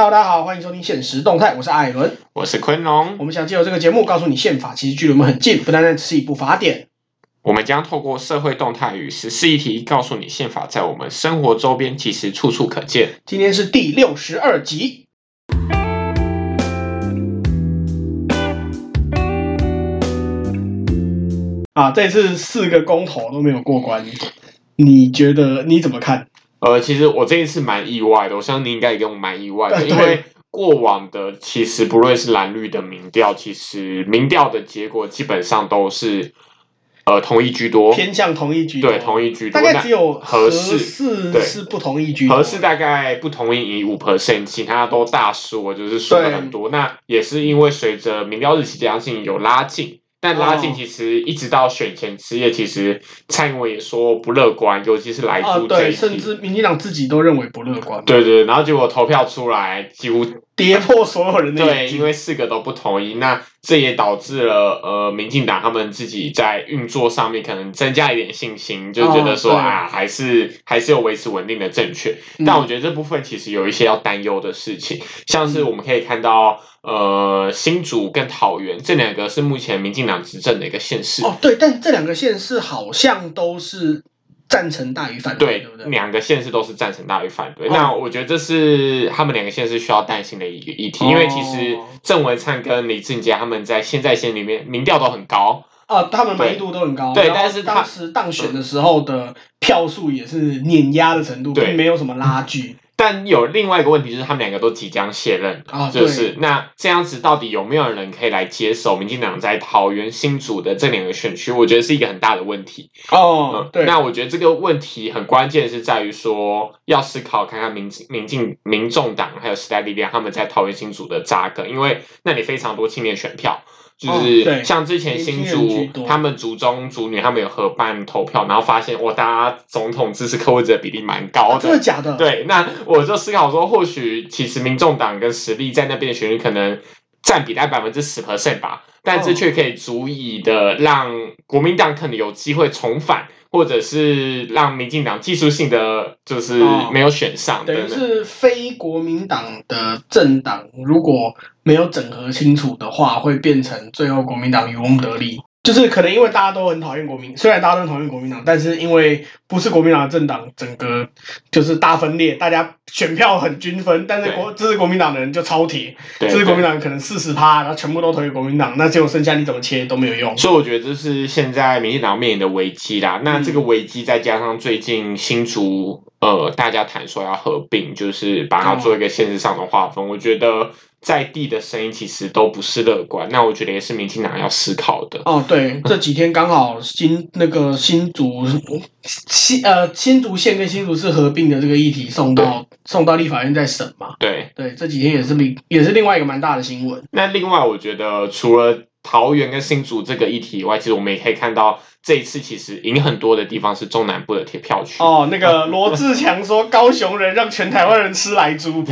Hello，大家好，欢迎收听现实动态，我是艾伦，我是昆龙。我们想借由这个节目，告诉你宪法其实距离我们很近，不单单只是一部法典。我们将透过社会动态与时事议题，告诉你宪法在我们生活周边其实处处可见。今天是第六十二集。啊，这次四个公投都没有过关，你觉得你怎么看？呃，其实我这一次蛮意外的，我相信你应该也跟我蛮意外的，因为过往的其实不论是蓝绿的民调，其实民调的结果基本上都是呃同意居多，偏向同意居多，对，同意居多，大概只有合适是是不同意居多，合适大概不同意以五 percent，其他都大输，就是输了很多。那也是因为随着民调日期将近有拉近。但拉近其实一直到选前之夜，其实蔡英文也说不乐观，尤其是来猪这一甚至民进党自己都认为不乐观。对对，然后结果投票出来，几乎跌破所有人的。对，因为四个都不同意，那这也导致了呃，民进党他们自己在运作上面可能增加一点信心，就觉得说、哦、啊，还是还是有维持稳定的政权。但我觉得这部分其实有一些要担忧的事情，像是我们可以看到。呃，新竹跟桃园这两个是目前民进党执政的一个县市哦，对，但这两个县市好像都是赞成大于反对，对不对？两个县市都是赞成大于反对，哦，那我觉得这是他们两个县市需要担心的一个议题，哦，因为其实郑文灿跟李俊杰他们在现在县里面民调都很高。啊，哦，他们满意度都很高，对，对，但是当时当选的时候的票数也是碾压的程度，并没有什么拉锯。但有另外一个问题，就是他们两个都即将卸任，啊、就是那这样子到底有没有人可以来接手民进党在桃园新竹的这两个选区？我觉得是一个很大的问题。哦，嗯、对。那我觉得这个问题很关键，是在于说要思考看看民民进民众党还有时代力量他们在桃园新竹的扎根，因为那里非常多青年选票。就是像之前新竹他们族中族女他们有合办投票，然后发现我大家总统支持柯文哲的比例蛮高的。啊，真的假的？对，那我就思考说，或许其实民众党跟实力在那边的选举可能占比大概百分之十 percent 吧，但这却可以足以的让国民党可能有机会重返。或者是让民进党技术性的就是没有选上，等于是非国民党的政党，如果没有整合清楚的话，会变成最后国民党渔翁得利。就是可能因为大家都很讨厌国民，虽然大家都讨厌国民党，但是因为不是国民党的政党，整个就是大分裂，大家选票很均分，但是国支持国民党的人就超铁，支持国民党可能四十趴，然后全部都投给国民党，那结果剩下你怎么切都没有用。所以我觉得这是现在民进党面临的危机啦。那这个危机再加上最近新竹呃大家谈说要合并，就是把它做一个现实上的划分，哦，我觉得。在地的声音其实都不是乐观，那我觉得也是民进党要思考的。哦，对，这几天刚好新那个新竹新呃新竹县跟新竹市合并的这个议题送到送到立法院再审嘛。对对，这几天也是另也是另外一个蛮大的新闻。那另外我觉得除了桃园跟新竹这个议题以外，其实我们也可以看到。这一次其实赢很多的地方是中南部的铁票区哦。那个罗志强说，高雄人让全台湾人吃来猪，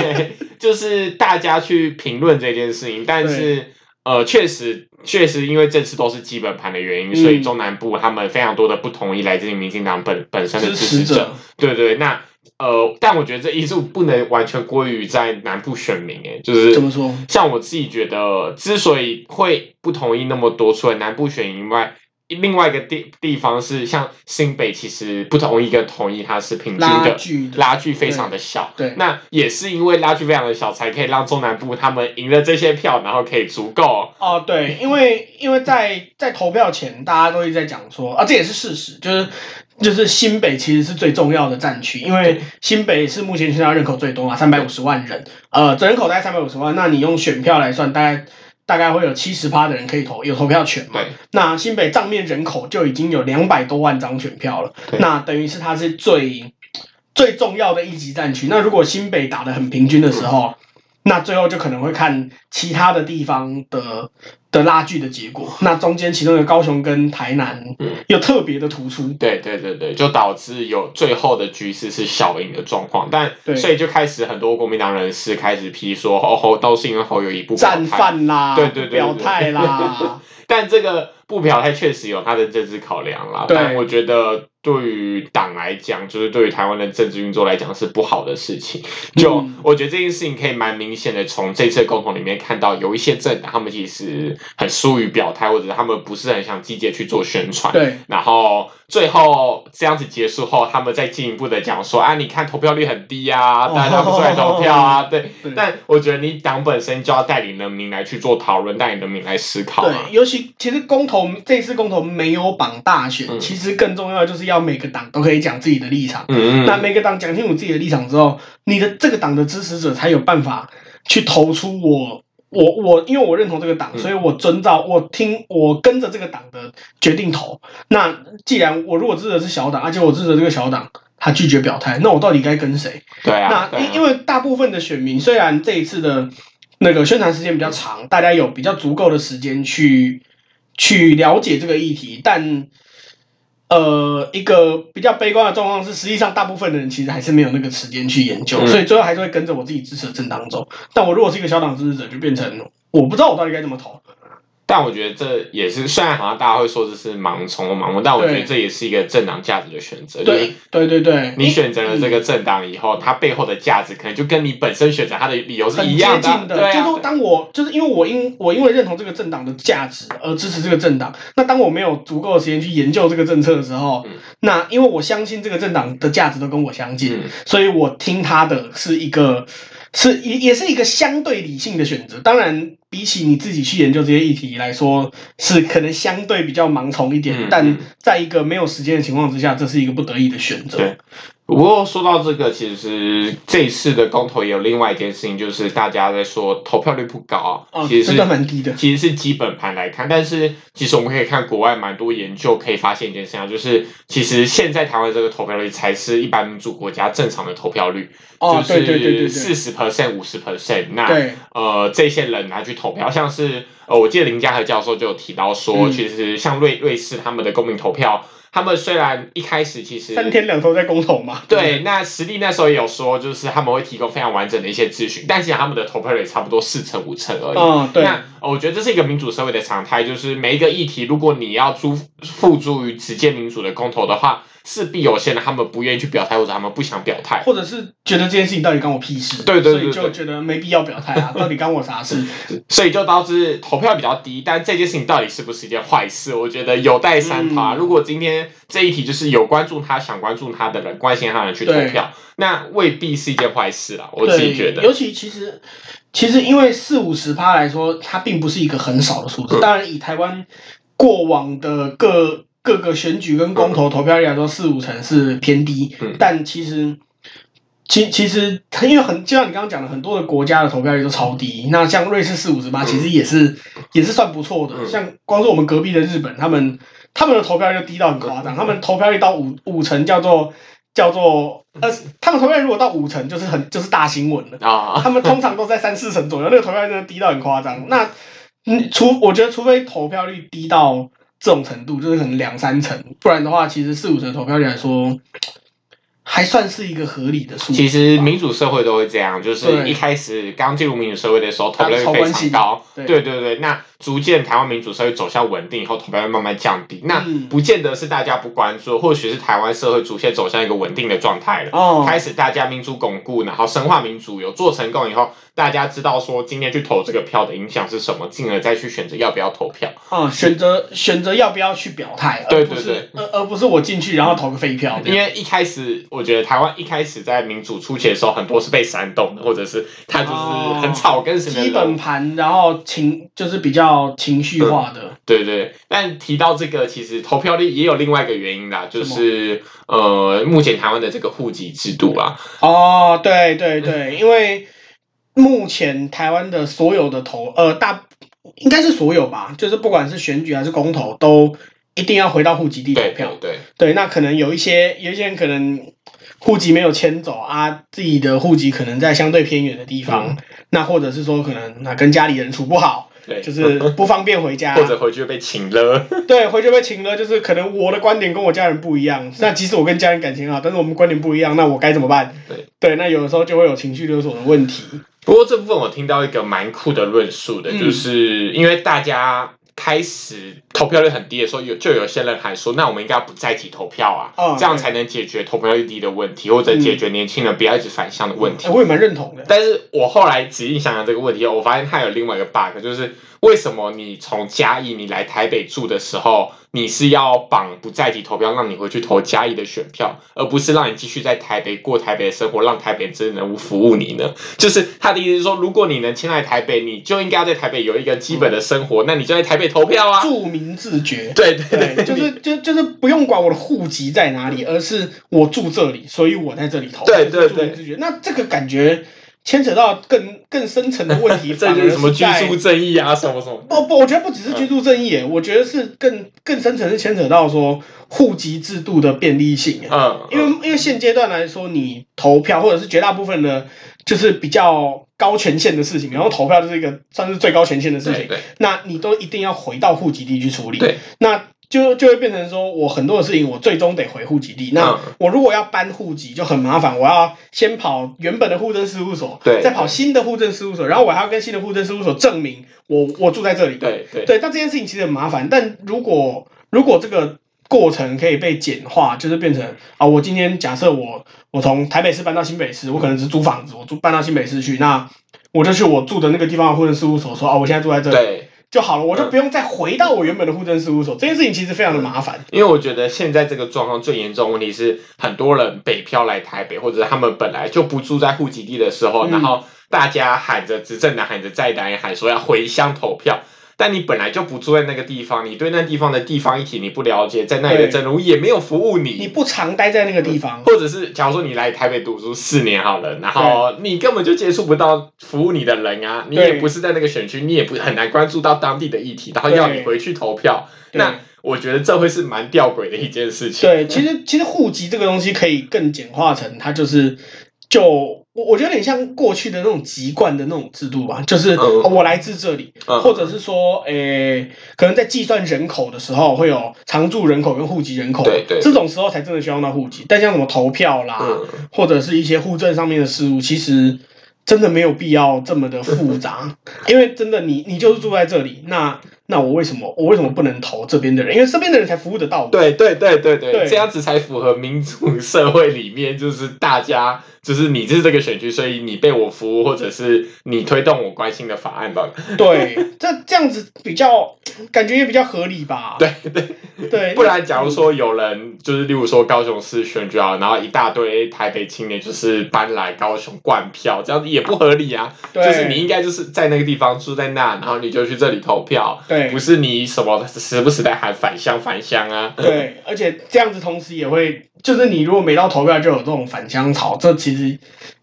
就是大家去评论这件事情。但是呃，确实确实因为这次都是基本盘的原因，嗯，所以中南部他们非常多的不同意来自于民进党本本身的支持者。持者对对，那呃，但我觉得这因素不能完全归于在南部选民诶，就是怎么说？像我自己觉得，之所以会不同意那么多，除了南部选民以外。另外一个地地方是像新北，其实不同意跟同意，它是平均的拉距，拉距非常的小。对，对，那也是因为拉距非常的小，才可以让中南部他们赢了这些票，然后可以足够。哦，对，因为因为在在投票前，大家都一直在讲说啊，这也是事实，就是就是新北其实是最重要的战区，因为新北是目前全台人口最多嘛，三百五十万人，呃，总人口大概三百五十万，那你用选票来算，大概。大概会有七十趴的人可以投，有投票权嘛？那新北账面人口就已经有两百多万张选票了，那等于是它是最最重要的一级战区。那如果新北打得很平均的时候，嗯、那最后就可能会看其他的地方的的拉锯的结果，那中间其中的高雄跟台南又特别的突出，嗯，对对对对，就导致有最后的局势是小赢的状况，但所以就开始很多国民党人士开始批说，哦吼，都是因为侯友宜不战犯啦，对对对，对，表态啦，但这个不表态确实有他的政治考量啦，但我觉得。对于党来讲，就是对于台湾的政治运作来讲是不好的事情。就我觉得这件事情可以蛮明显的从这次的公投里面看到，有一些政党他们其实很疏于表态，或者他们不是很想积极去做宣传。对。然后最后这样子结束后，他们再进一步的讲说啊，你看投票率很低啊，大家不出来投票啊。对。但我觉得你党本身就要带领人民来去做讨论，带领人民来思考。对。尤其其实公投这次公投没有绑大选，嗯，其实更重要的就是要。每个党都可以讲自己的立场，嗯，那每个党讲清楚自己的立场之后，你的这个党的支持者才有办法去投出我我我，因为我认同这个党，所以我遵照我听我跟着这个党的决定投。那既然我如果支持的是小党，而且我支持的这个小党他拒绝表态，那我到底该跟谁？对啊，那因因为大部分的选民虽然这一次的那个宣传时间比较长，大家有比较足够的时间去去了解这个议题，但。呃，一个比较悲观的状况是，实际上大部分的人其实还是没有那个时间去研究，嗯，所以最后还是会跟着我自己支持的政党走。但我如果是一个小党支持者，就变成我不知道我到底该怎么投。但我觉得这也是，虽然好像大家会说这是盲从或盲目，但我觉得这也是一个政党价值的选择。对对对对，你选择了这个政党以后，它背后的价值可能就跟你本身选择它的理由是一样的。的对、啊，就是当我就是因为我因我因为认同这个政党的价值而支持这个政党，那当我没有足够的时间去研究这个政策的时候，嗯、那因为我相信这个政党的价值都跟我相近，嗯、所以我听他的是一个。是也也是一个相对理性的选择，当然比起你自己去研究这些议题来说，是可能相对比较盲从一点，嗯，但在一个没有时间的情况之下，这是一个不得已的选择。不过说到这个，其实这一次的公投也有另外一件事情，就是大家在说投票率不高，哦、其实是真的蛮低的。其实是基本盘来看，但是其实我们可以看国外蛮多研究，可以发现一件事情，就是其实现在台湾这个投票率才是一般民主国家正常的投票率，哦、就是四十 percent、五十 percent。那呃，这些人拿去投票，像是呃，我记得林家和教授就有提到说，嗯、其实像瑞瑞士他们的公民投票。他们虽然一开始其实三天两头在公投嘛，对，那实力那时候也有说，就是他们会提供非常完整的一些资讯，但其实他们的投票率差不多四成五成而已。嗯，对。那我觉得这是一个民主社会的常态，就是每一个议题，如果你要诸付诸于直接民主的公投的话。势必有些人他们不愿意去表态，或者他们不想表态，或者是觉得这件事情到底关我屁事，对对对，对，所以就觉得没必要表态啊，到底关我啥事？所以就导致投票比较低。但这件事情到底是不是一件坏事？我觉得有待商讨啊。嗯、如果今天这一题就是有关注他、想关注他的人、关心他的人去投票，那未必是一件坏事啊。我自己觉得，尤其其实其实因为四五十趴来说，它并不是一个很少的数字。嗯、当然，以台湾过往的各。各个选举跟公投投票率来说，四五成是偏低，嗯、但其实，其其实，因为很就像你刚刚讲的，很多的国家的投票率都超低。那像瑞士四五十八，其实也是、嗯、也是算不错的。像光是我们隔壁的日本，他们他们的投票率就低到很夸张，他们投票率到五五成叫做叫做呃，他们投票率如果到五成就是很就是大新闻了啊。他们通常都在三四成左右，那个投票率真的低到很夸张。那嗯，除我觉得，除非投票率低到。这种程度就是可能两三成，不然的话，其实四五成投票率来说，还算是一个合理的数。其实民主社会都会这样，就是一开始刚进入民主社会的时候，投票率非常高。对对对，那。逐渐台湾民主社会走向稳定以后，投票率慢慢降低。那不见得是大家不关注，或许是台湾社会逐渐走向一个稳定的状态了。哦，开始大家民主巩固，然后深化民主，有做成功以后，大家知道说今天去投这个票的影响是什么，进而再去选择要不要投票。嗯，选择选择要不要去表态，对对对，而而不是我进去然后投个废票。因为一开始我觉得台湾一开始在民主初期的时候，很多是被煽动的，或者是他就是很草根型的基本盘，然后情就是比较。情绪化的、嗯，对对，但提到这个，其实投票率也有另外一个原因啦，就是呃，目前台湾的这个户籍制度啊。哦，对对对，因为目前台湾的所有的投，呃，大应该是所有吧，就是不管是选举还是公投，都一定要回到户籍地投票。对对，对，那可能有一些有一些人可能户籍没有迁走啊，自己的户籍可能在相对偏远的地方，嗯、那或者是说可能那跟家里人处不好。对，就是不方便回家，或者回去被请了。对，回去被请了，就是可能我的观点跟我家人不一样。那即使我跟家人感情好，但是我们观点不一样，那我该怎么办？对对，那有的时候就会有情绪勒索的问题。不过这部分我听到一个蛮酷的论述的，就是因为大家。开始投票率很低的时候，有就有些人还说，那我们应该要不再提投票啊，哦、这样才能解决投票率低的问题，或者解决年轻人不要一直反向的问题。嗯、我也蛮认同的。但是我后来仔细想想这个问题，我发现它有另外一个 bug，就是。为什么你从嘉义你来台北住的时候，你是要绑不在籍投票，让你回去投嘉义的选票，而不是让你继续在台北过台北的生活，让台北政治人物服务你呢？就是他的意思是说，如果你能迁来台北，你就应该要在台北有一个基本的生活，嗯、那你就在台北投票啊。住民自觉。对对对，对，就是就就是不用管我的户籍在哪里，而是我住这里，所以我在这里投。对对对。那这个感觉。牵扯到更更深层的问题，这就是什么居住正义啊，什么什么？不不，我觉得不只是居住正义，我觉得是更更深层是牵扯到说户籍制度的便利性。嗯，因为因为现阶段来说，你投票或者是绝大部分的，就是比较高权限的事情，然后投票就是一个算是最高权限的事情，那你都一定要回到户籍地去处理。对，那。就就会变成说，我很多的事情，我最终得回户籍地。那我如果要搬户籍，就很麻烦。我要先跑原本的户政事务所，对，再跑新的户政事务所，然后我还要跟新的户政事务所证明我我住在这里。对对对，但这件事情其实很麻烦。但如果如果这个过程可以被简化，就是变成啊，我今天假设我我从台北市搬到新北市，我可能只租房子，我住搬到新北市去，那我就去我住的那个地方的户政事务所说啊，我现在住在这里。对。就好了，我就不用再回到我原本的户政事务所。这件事情其实非常的麻烦，因为我觉得现在这个状况最严重的问题是，很多人北漂来台北，或者他们本来就不住在户籍地的时候，然后大家喊着执政党喊着在党也喊说要回乡投票。但你本来就不住在那个地方，你对那地方的地方议题你不了解，在那里的政务也没有服务你，你不常待在那个地方，或者是假如说你来台北读书四年好了，然后你根本就接触不到服务你的人啊，你也不是在那个选区，你也不很难关注到当地的议题，然后要你回去投票，那我觉得这会是蛮吊诡的一件事情。对，其实其实户籍这个东西可以更简化成，它就是就。我我觉得有点像过去的那种籍贯的那种制度吧，就是我来自这里，或者是说，诶，可能在计算人口的时候会有常住人口跟户籍人口，对对，这种时候才真的需要用到户籍。但像什么投票啦，或者是一些户政上面的事务，其实真的没有必要这么的复杂，因为真的你你就是住在这里，那。那我为什么我为什么不能投这边的人？因为这边的人才服务得到我。对对对对对，对这样子才符合民主社会里面，就是大家就是你就是这个选区，所以你被我服务，或者是你推动我关心的法案吧。对，这这样子比较感觉也比较合理吧。对 对对，不然假如说有人就是例如说高雄市选举啊，然后一大堆台北青年就是搬来高雄灌票，这样子也不合理啊。对，就是你应该就是在那个地方住在那，然后你就去这里投票。对，不是你什么时不时在喊返乡返乡啊？对，而且这样子同时也会，就是你如果每到投票就有这种返乡潮，这其实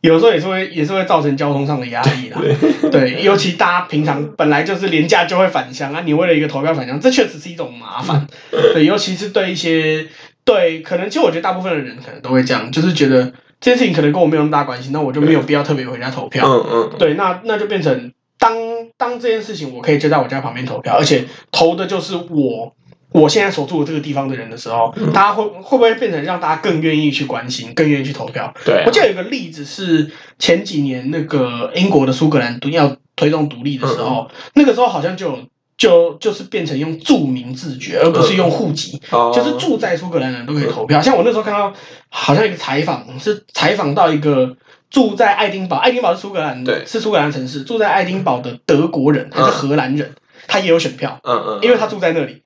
有时候也是会也是会造成交通上的压力啦。对，对，尤其大家平常本来就是连假就会返乡啊，你为了一个投票返乡，这确实是一种麻烦。对，尤其是对一些对，可能其实我觉得大部分的人可能都会这样，就是觉得这件事情可能跟我没有那么大关系，那我就没有必要特别回家投票。嗯嗯。对，那那就变成。当当这件事情我可以就在我家旁边投票，而且投的就是我我现在所住的这个地方的人的时候，嗯、大家会会不会变成让大家更愿意去关心，更愿意去投票？对、啊，我记得有一个例子是前几年那个英国的苏格兰要推动独立的时候，嗯、那个时候好像就就就是变成用住民自决，而不是用户籍，嗯、就是住在苏格兰的人都可以投票。嗯、像我那时候看到好像一个采访是采访到一个。住在爱丁堡，爱丁堡是苏格兰，对，是苏格兰城市。住在爱丁堡的德国人还是荷兰人，嗯、他也有选票，嗯嗯，嗯因为他住在那里。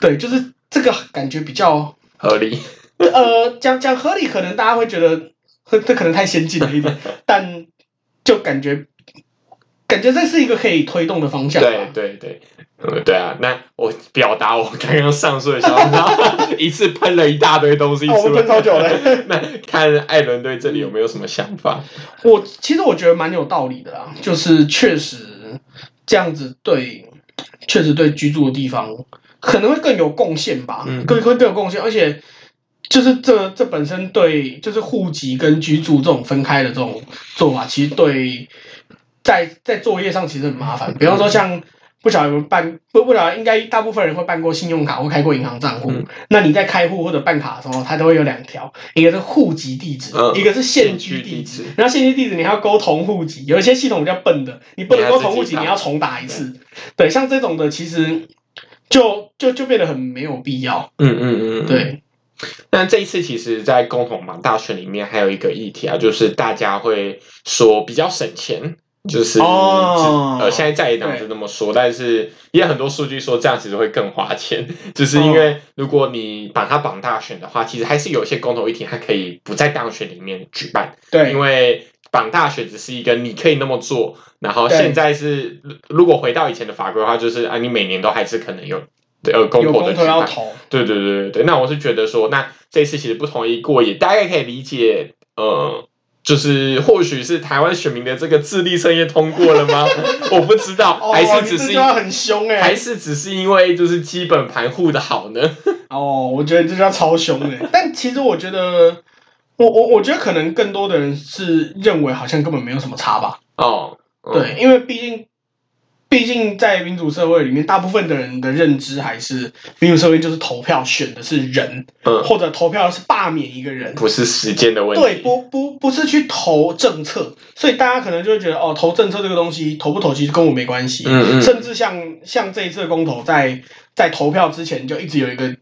对，就是这个感觉比较合理。呃，讲讲合理，可能大家会觉得，这可能太先进了一点，但就感觉。感觉这是一个可以推动的方向。对对对，嗯，对啊，那我表达我刚刚上述的想法，一次喷了一大堆东西出来，我们喷超久了。那看艾伦对这里有没有什么想法？我其实我觉得蛮有道理的啦，就是确实这样子对，确实对居住的地方可能会更有贡献吧，嗯，更会更有贡献，而且就是这这本身对，就是户籍跟居住这种分开的这种做法，其实对。在在作业上其实很麻烦，比方说像不晓得有没有办不不晓得应该大部分人会办过信用卡或开过银行账户。嗯、那你在开户或者办卡的时候，它都会有两条，一个是户籍地址，嗯、一个是现居地址。然后现居地址你还要勾同户籍，有一些系统比较笨的，你不能勾同户籍，你要重打一次。对，像这种的其实就就就变得很没有必要。嗯嗯嗯，对。那这一次其实，在公投绑大选里面还有一个议题啊，就是大家会说比较省钱。就是哦，呃，现在在野党是那么说，但是也有很多数据说这样其实会更花钱，就是因为如果你把它绑大选的话，其实还是有一些公投议题它可以不在大选里面举办。对，因为绑大选只是一个你可以那么做，然后现在是如果回到以前的法规的话，就是啊，你每年都还是可能有呃公投的要投。对对对对对，那我是觉得说，那这次其实不同意过，也大概可以理解，呃。就是或许是台湾选民的这个智力测验通过了吗？我不知道，还是只是很凶哎，还是只是因为就是基本盘护的好呢？哦，我觉得这叫超凶哎！但其实我觉得，我我我觉得可能更多的人是认为好像根本没有什么差吧。哦，嗯、对，因为毕竟。毕竟在民主社会里面，大部分的人的认知还是民主社会就是投票选的是人，嗯，或者投票是罢免一个人，不是时间的问题。对，不不不是去投政策，所以大家可能就会觉得哦，投政策这个东西投不投其实跟我没关系。嗯嗯。甚至像像这一次的公投，在在投票之前就一直有一个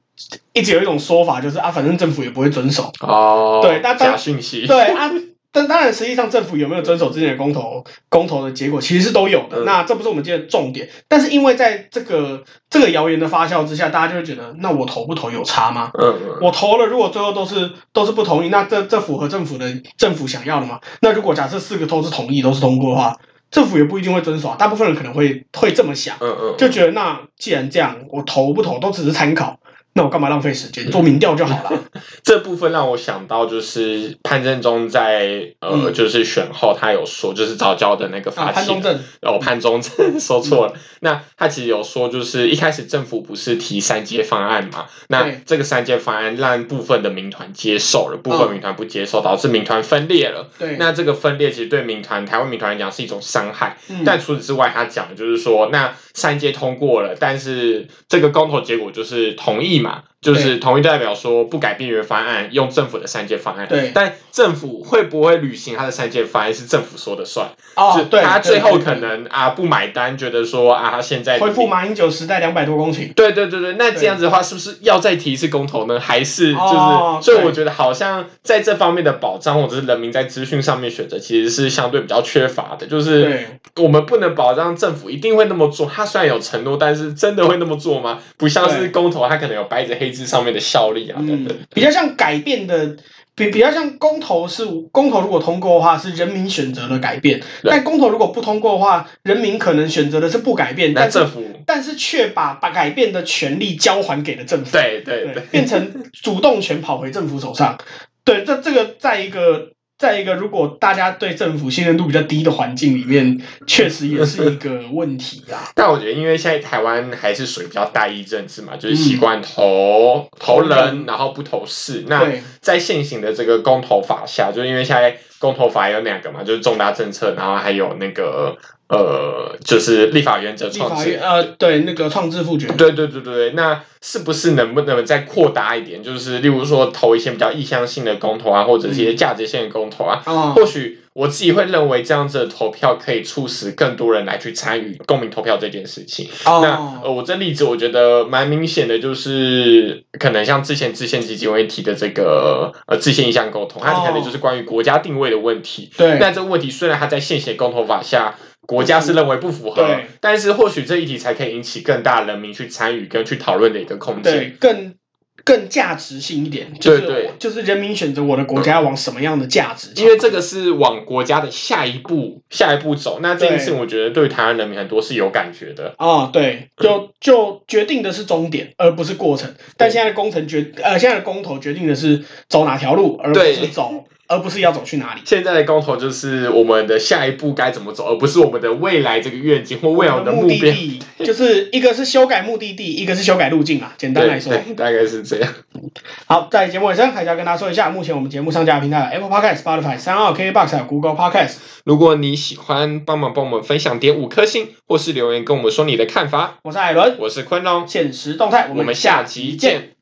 一直有一种说法，就是啊，反正政府也不会遵守。哦。对，那假信息。对啊。但当然，实际上政府有没有遵守之前的公投，公投的结果其实是都有的。嗯、那这不是我们今天的重点。但是因为在这个这个谣言的发酵之下，大家就会觉得，那我投不投有差吗？嗯嗯。我投了，如果最后都是都是不同意，那这这符合政府的政府想要的吗？那如果假设四个都是同意，都是通过的话，政府也不一定会遵守。大部分人可能会会这么想，嗯嗯，就觉得那既然这样，我投不投都只是参考。那我干嘛浪费时间做民调就好了？这部分让我想到，就是潘正中在呃，嗯、就是选后他有说，就是早教的那个发起、啊、潘忠政哦，潘忠正 说错了。嗯、那他其实有说，就是一开始政府不是提三阶方案嘛？那这个三阶方案让部分的民团接受了，部分民团不接受，导致民团分裂了。对，那这个分裂其实对民团台湾民团来讲是一种伤害。嗯、但除此之外，他讲的就是说，那三阶通过了，但是这个公投结果就是同意嘛。嘛。就是同意代表说不改变原方案，用政府的三阶方案。对，但政府会不会履行他的三阶方案是政府说的算。哦，对，他最后可能啊不买单，觉得说啊他现在恢复马英九时代两百多公顷。对对对对，那这样子的话，是不是要再提一次公投呢？还是就是，哦、所以我觉得好像在这方面的保障或者是人民在资讯上面选择，其实是相对比较缺乏的。就是我们不能保障政府一定会那么做。他虽然有承诺，但是真的会那么做吗？不像是公投，他可能有白纸黑字上面的效力啊，等等。嗯，比较像改变的，比比较像公投是公投，如果通过的话是人民选择了改变，但公投如果不通过的话，人民可能选择的是不改变，但政府但是却把把改变的权利交还给了政府，对对对，对，变成主动权跑回政府手上，对，这这个在一个。在一个如果大家对政府信任度比较低的环境里面，确实也是一个问题啊。但我觉得，因为现在台湾还是属于比较大一政治嘛，就是习惯投、嗯、投人，然后不投事。那在现行的这个公投法下，就因为现在公投法有两个嘛，就是重大政策，然后还有那个。呃，就是立法原则创制，呃，对，那个创制复决，对对对对，那是不是能不能再扩大一点？就是例如说投一些比较意向性的公投啊，或者一些价值性的公投啊，嗯、或许我自己会认为这样子的投票可以促使更多人来去参与公民投票这件事情。哦、那呃，我这例子我觉得蛮明显的，就是可能像之前制宪基金会提的这个呃制宪意向公投，它可能就是关于国家定位的问题。对，那这个问题虽然它在现行公投法下。国家是认为不符合，对，但是或许这一题才可以引起更大人民去参与跟去讨论的一个空间，对，更更价值性一点，就是对对，就是人民选择我的国家要往什么样的价值，因为这个是往国家的下一步下一步走，那这一次我觉得对台湾人民很多是有感觉的。啊，对，就就决定的是终点，而不是过程，但现在的工程决呃现在的公投决定的是走哪条路，而不是走。而不是要走去哪里？现在的公投就是我们的下一步该怎么走，而不是我们的未来这个愿景或未来的目的地。就是一个是修改目的地，一个是修改路径啊。简单来说，大概是这样。好，在节目尾声还是要跟大家说一下，目前我们节目上架的平台 Apple Podcast、Spotify、三二 KKBOX 还有 Google Podcast。如果你喜欢，帮忙帮我们分享点五颗星，或是留言跟我们说你的看法。我是艾伦，我是昆龙，限时动态，我们下集见。